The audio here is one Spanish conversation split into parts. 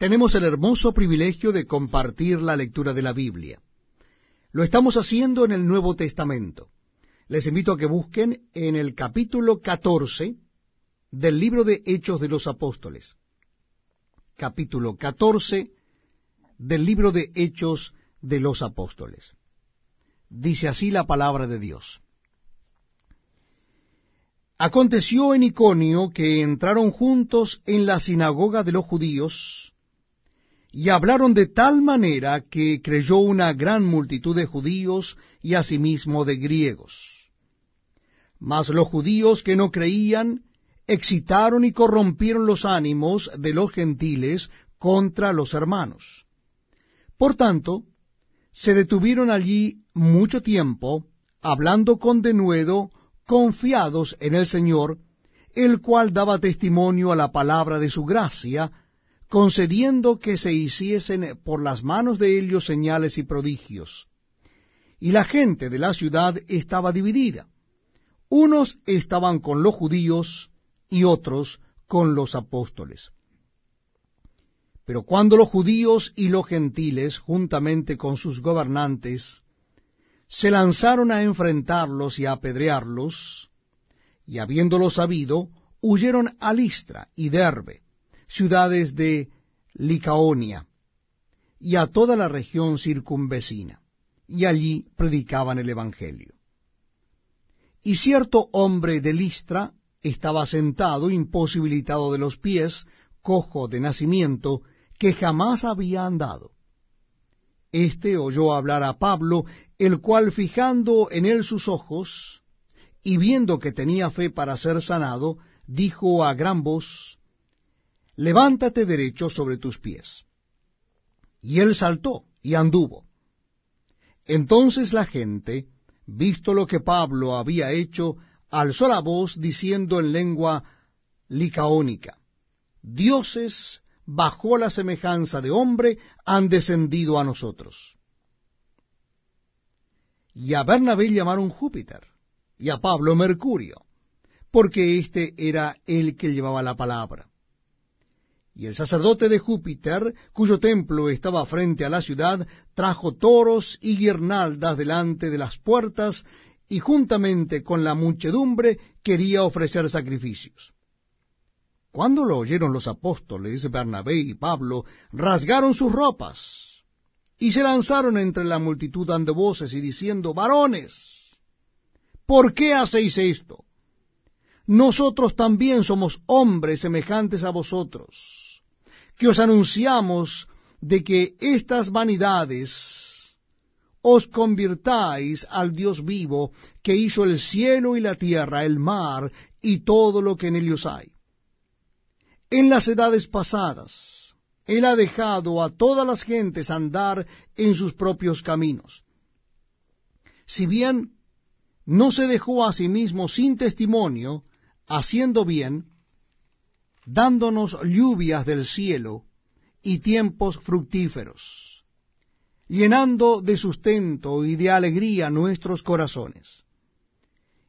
tenemos el hermoso privilegio de compartir la lectura de la Biblia. Lo estamos haciendo en el Nuevo Testamento. Les invito a que busquen en el capítulo 14 del libro de Hechos de los Apóstoles. Capítulo 14 del libro de Hechos de los Apóstoles. Dice así la palabra de Dios. Aconteció en Iconio que entraron juntos en la sinagoga de los judíos, y hablaron de tal manera que creyó una gran multitud de judíos y asimismo de griegos. Mas los judíos que no creían excitaron y corrompieron los ánimos de los gentiles contra los hermanos. Por tanto, se detuvieron allí mucho tiempo, hablando con denuedo, confiados en el Señor, el cual daba testimonio a la palabra de su gracia, concediendo que se hiciesen por las manos de ellos señales y prodigios. Y la gente de la ciudad estaba dividida. Unos estaban con los judíos y otros con los apóstoles. Pero cuando los judíos y los gentiles, juntamente con sus gobernantes, se lanzaron a enfrentarlos y a apedrearlos, y habiéndolo sabido, huyeron a Listra y Derbe, ciudades de Licaonia y a toda la región circunvecina, y allí predicaban el Evangelio. Y cierto hombre de Listra estaba sentado, imposibilitado de los pies, cojo de nacimiento, que jamás había andado. Este oyó hablar a Pablo, el cual fijando en él sus ojos, y viendo que tenía fe para ser sanado, dijo a gran voz, levántate derecho sobre tus pies. Y él saltó y anduvo. Entonces la gente, visto lo que Pablo había hecho, alzó la voz diciendo en lengua licaónica, Dioses bajo la semejanza de hombre han descendido a nosotros. Y a Bernabé llamaron Júpiter, y a Pablo Mercurio, porque éste era el que llevaba la palabra. Y el sacerdote de Júpiter, cuyo templo estaba frente a la ciudad, trajo toros y guirnaldas delante de las puertas, y juntamente con la muchedumbre quería ofrecer sacrificios. Cuando lo oyeron los apóstoles, Bernabé y Pablo, rasgaron sus ropas, y se lanzaron entre la multitud dando voces y diciendo, varones, ¿por qué hacéis esto? nosotros también somos hombres semejantes a vosotros, que os anunciamos de que estas vanidades os convirtáis al Dios vivo, que hizo el cielo y la tierra, el mar y todo lo que en ellos hay. En las edades pasadas, Él ha dejado a todas las gentes andar en sus propios caminos. Si bien no se dejó a sí mismo sin testimonio, haciendo bien, dándonos lluvias del cielo y tiempos fructíferos, llenando de sustento y de alegría nuestros corazones.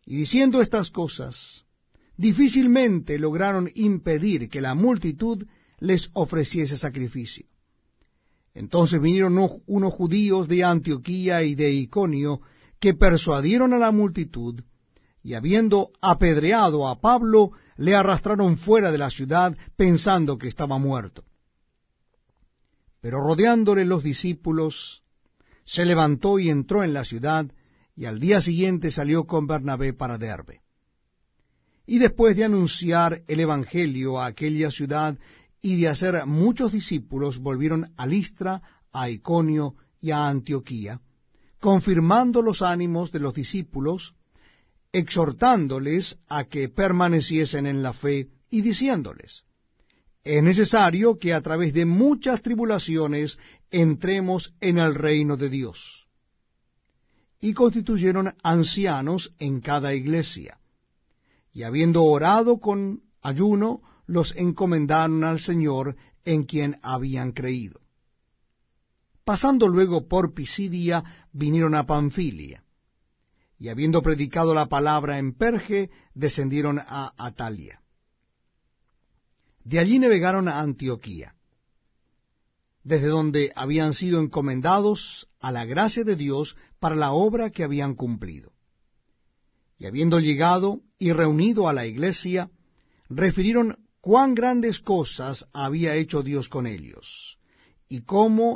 Y diciendo estas cosas, difícilmente lograron impedir que la multitud les ofreciese sacrificio. Entonces vinieron unos judíos de Antioquía y de Iconio que persuadieron a la multitud y habiendo apedreado a Pablo, le arrastraron fuera de la ciudad pensando que estaba muerto. Pero rodeándole los discípulos, se levantó y entró en la ciudad, y al día siguiente salió con Bernabé para Derbe. Y después de anunciar el Evangelio a aquella ciudad y de hacer muchos discípulos, volvieron a Listra, a Iconio y a Antioquía, confirmando los ánimos de los discípulos, exhortándoles a que permaneciesen en la fe y diciéndoles, es necesario que a través de muchas tribulaciones entremos en el reino de Dios. Y constituyeron ancianos en cada iglesia, y habiendo orado con ayuno, los encomendaron al Señor en quien habían creído. Pasando luego por Pisidia, vinieron a Panfilia y habiendo predicado la palabra en Perge, descendieron a Atalia. De allí navegaron a Antioquía. desde donde habían sido encomendados a la gracia de Dios para la obra que habían cumplido. Y habiendo llegado y reunido a la iglesia, refirieron cuán grandes cosas había hecho Dios con ellos, y cómo